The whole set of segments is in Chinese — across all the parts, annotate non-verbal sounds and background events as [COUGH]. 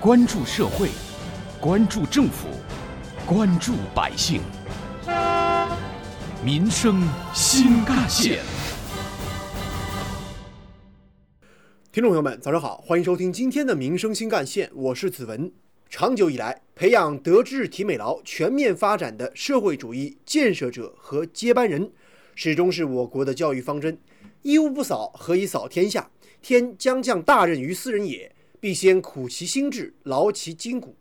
关注社会，关注政府，关注百姓，民生新干线。听众朋友们，早上好，欢迎收听今天的《民生新干线》，我是子文。长久以来，培养德智体美劳全面发展的社会主义建设者和接班人，始终是我国的教育方针。一屋不扫，何以扫天下？天将降大任于斯人也，必先苦其心志，劳其筋骨。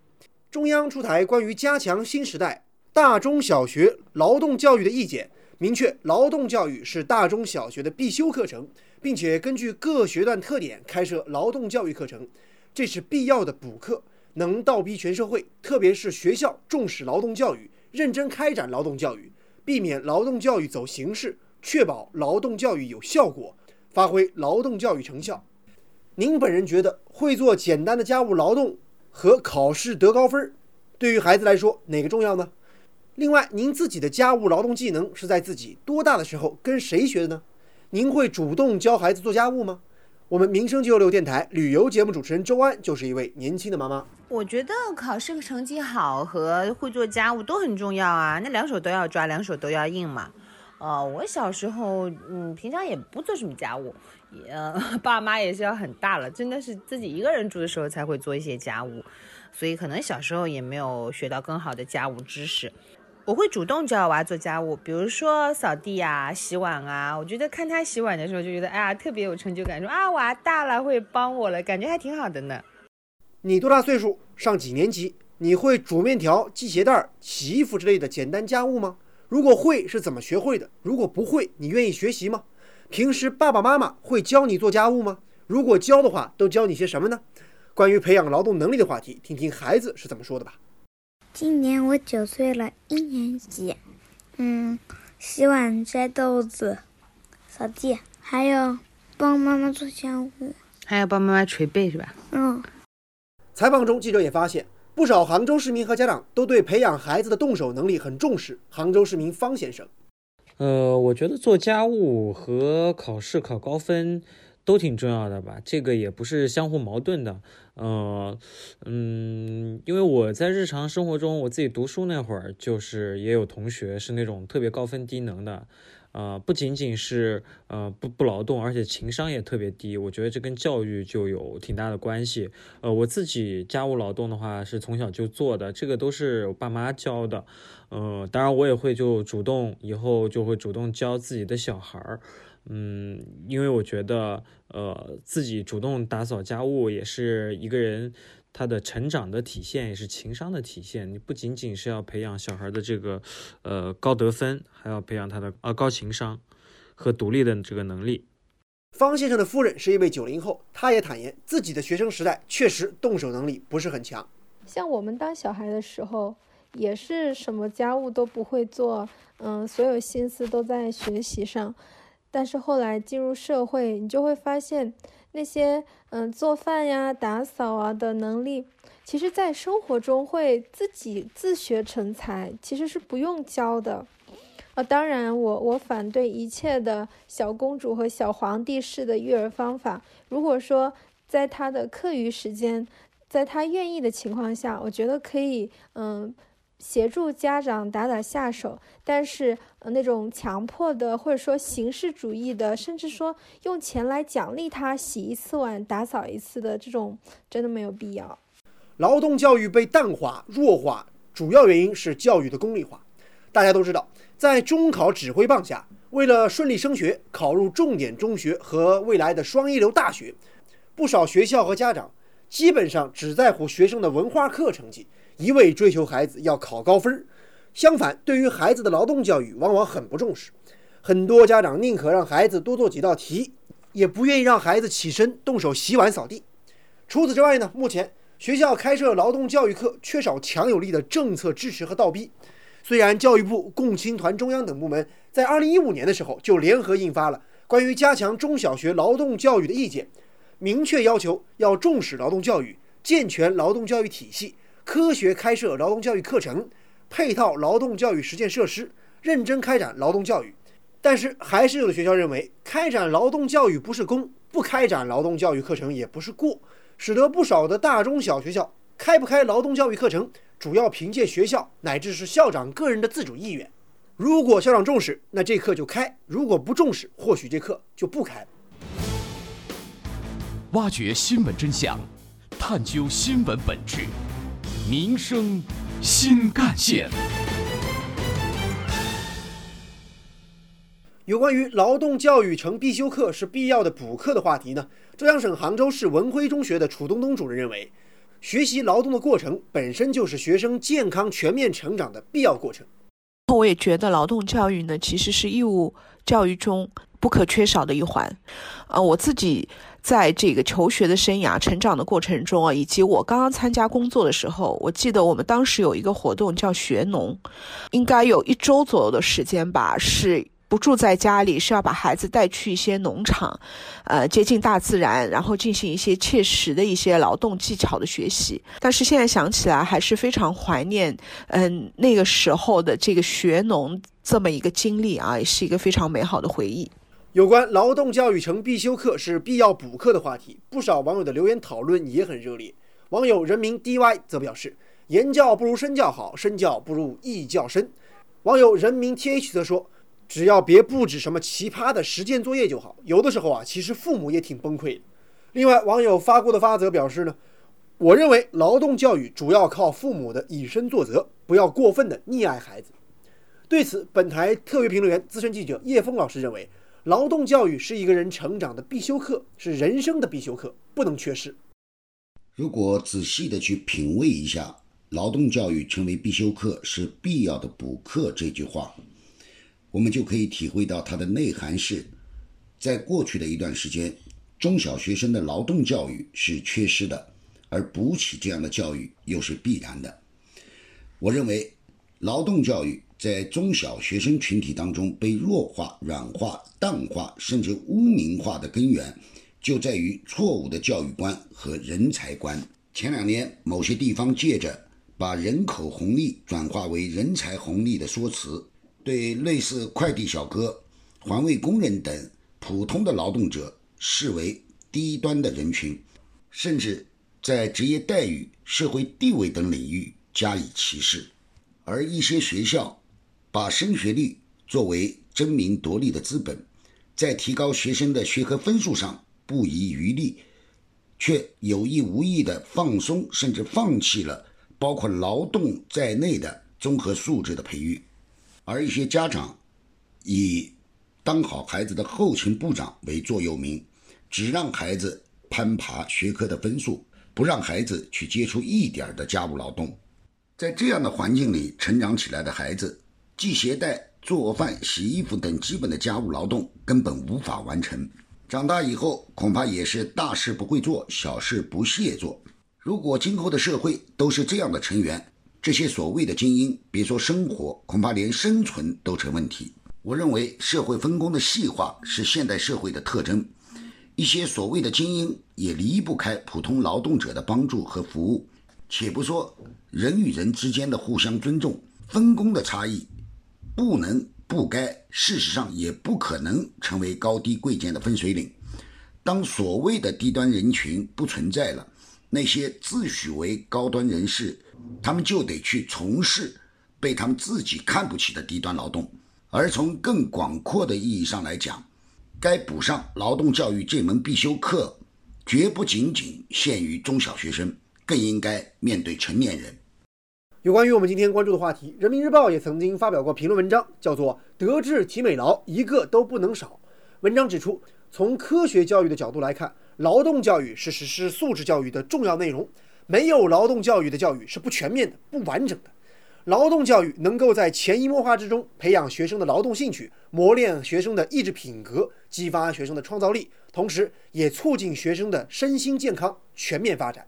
中央出台关于加强新时代大中小学劳动教育的意见，明确劳动教育是大中小学的必修课程，并且根据各学段特点开设劳动教育课程，这是必要的补课，能倒逼全社会，特别是学校重视劳动教育，认真开展劳动教育，避免劳动教育走形式，确保劳动教育有效果。发挥劳动教育成效，您本人觉得会做简单的家务劳动和考试得高分，对于孩子来说哪个重要呢？另外，您自己的家务劳动技能是在自己多大的时候跟谁学的呢？您会主动教孩子做家务吗？我们民生九六电台旅游节目主持人周安就是一位年轻的妈妈。我觉得考试成绩好和会做家务都很重要啊，那两手都要抓，两手都要硬嘛。哦，我小时候，嗯，平常也不做什么家务，也 [LAUGHS] 爸妈也是要很大了，真的是自己一个人住的时候才会做一些家务，所以可能小时候也没有学到更好的家务知识。我会主动教娃做家务，比如说扫地啊、洗碗啊。我觉得看他洗碗的时候就觉得，哎呀，特别有成就感，说啊，娃大了会帮我了，感觉还挺好的呢。你多大岁数？上几年级？你会煮面条、系鞋带、洗衣服之类的简单家务吗？如果会是怎么学会的？如果不会，你愿意学习吗？平时爸爸妈妈会教你做家务吗？如果教的话，都教你些什么呢？关于培养劳动能力的话题，听听孩子是怎么说的吧。今年我九岁了，一年级。嗯，洗碗、摘豆子、扫地，还有帮妈妈做家务，还要帮妈妈捶背，是吧？嗯。采访中，记者也发现。不少杭州市民和家长都对培养孩子的动手能力很重视。杭州市民方先生，呃，我觉得做家务和考试考高分都挺重要的吧，这个也不是相互矛盾的。呃，嗯，因为我在日常生活中，我自己读书那会儿，就是也有同学是那种特别高分低能的。呃，不仅仅是呃不不劳动，而且情商也特别低。我觉得这跟教育就有挺大的关系。呃，我自己家务劳动的话是从小就做的，这个都是我爸妈教的。呃，当然我也会就主动以后就会主动教自己的小孩儿。嗯，因为我觉得呃自己主动打扫家务也是一个人。他的成长的体现也是情商的体现。你不仅仅是要培养小孩的这个，呃，高得分，还要培养他的啊高情商和独立的这个能力。方先生的夫人是一位九零后，他也坦言自己的学生时代确实动手能力不是很强。像我们当小孩的时候，也是什么家务都不会做，嗯，所有心思都在学习上。但是后来进入社会，你就会发现。那些嗯做饭呀、打扫啊的能力，其实，在生活中会自己自学成才，其实是不用教的。啊，当然，我我反对一切的小公主和小皇帝式的育儿方法。如果说在他的课余时间，在他愿意的情况下，我觉得可以嗯。协助家长打打下手，但是那种强迫的或者说形式主义的，甚至说用钱来奖励他洗一次碗、打扫一次的这种，真的没有必要。劳动教育被淡化、弱化，主要原因是教育的功利化。大家都知道，在中考指挥棒下，为了顺利升学、考入重点中学和未来的双一流大学，不少学校和家长基本上只在乎学生的文化课成绩。一味追求孩子要考高分儿，相反，对于孩子的劳动教育往往很不重视。很多家长宁可让孩子多做几道题，也不愿意让孩子起身动手洗碗扫地。除此之外呢，目前学校开设劳动教育课缺少强有力的政策支持和倒逼。虽然教育部、共青团中央等部门在2015年的时候就联合印发了关于加强中小学劳动教育的意见，明确要求要重视劳动教育，健全劳动教育体系。科学开设劳动教育课程，配套劳动教育实践设施，认真开展劳动教育。但是，还是有的学校认为，开展劳动教育不是功，不开展劳动教育课程也不是过，使得不少的大中小学校开不开劳动教育课程，主要凭借学校乃至是校长个人的自主意愿。如果校长重视，那这课就开；如果不重视，或许这课就不开。挖掘新闻真相，探究新闻本质，民生新干线。有关于劳动教育成必修课是必要的补课的话题呢？浙江省杭州市文晖中学的楚东东主任认为，学习劳动的过程本身就是学生健康全面成长的必要过程。我也觉得劳动教育呢，其实是义务教育中不可缺少的一环。啊，我自己在这个求学的生涯、成长的过程中啊，以及我刚刚参加工作的时候，我记得我们当时有一个活动叫学农，应该有一周左右的时间吧，是。不住在家里，是要把孩子带去一些农场，呃，接近大自然，然后进行一些切实的一些劳动技巧的学习。但是现在想起来，还是非常怀念，嗯，那个时候的这个学农这么一个经历啊，也是一个非常美好的回忆。有关劳动教育成必修课是必要补课的话题，不少网友的留言讨论也很热烈。网友人民 DY 则表示，言教不如身教好，身教不如意教深。网友人民 TH 则说。只要别布置什么奇葩的实践作业就好。有的时候啊，其实父母也挺崩溃的。另外，网友发过的发则表示呢，我认为劳动教育主要靠父母的以身作则，不要过分的溺爱孩子。对此，本台特约评论员、资深记者叶峰老师认为，劳动教育是一个人成长的必修课，是人生的必修课，不能缺失。如果仔细的去品味一下“劳动教育成为必修课是必要的补课”这句话。我们就可以体会到它的内涵是，在过去的一段时间，中小学生的劳动教育是缺失的，而补起这样的教育又是必然的。我认为，劳动教育在中小学生群体当中被弱化、软化、淡化，甚至污名化的根源，就在于错误的教育观和人才观。前两年，某些地方借着把人口红利转化为人才红利的说辞。对类似快递小哥、环卫工人等普通的劳动者视为低端的人群，甚至在职业待遇、社会地位等领域加以歧视。而一些学校把升学率作为争名夺利的资本，在提高学生的学科分数上不遗余力，却有意无意地放松甚至放弃了包括劳动在内的综合素质的培育。而一些家长以当好孩子的后勤部长为座右铭，只让孩子攀爬学科的分数，不让孩子去接触一点的家务劳动。在这样的环境里成长起来的孩子，系鞋带、做饭、洗衣服等基本的家务劳动根本无法完成。长大以后，恐怕也是大事不会做，小事不屑做。如果今后的社会都是这样的成员，这些所谓的精英，别说生活，恐怕连生存都成问题。我认为社会分工的细化是现代社会的特征。一些所谓的精英也离不开普通劳动者的帮助和服务。且不说人与人之间的互相尊重，分工的差异不能、不该，事实上也不可能成为高低贵贱的分水岭。当所谓的低端人群不存在了，那些自诩为高端人士。他们就得去从事被他们自己看不起的低端劳动，而从更广阔的意义上来讲，该补上劳动教育这门必修课，绝不仅仅限于中小学生，更应该面对成年人。有关于我们今天关注的话题，《人民日报》也曾经发表过评论文章，叫做《德智体美劳一个都不能少》。文章指出，从科学教育的角度来看，劳动教育是实施素质教育的重要内容。没有劳动教育的教育是不全面的、不完整的。劳动教育能够在潜移默化之中培养学生的劳动兴趣，磨练学生的意志品格，激发学生的创造力，同时也促进学生的身心健康全面发展。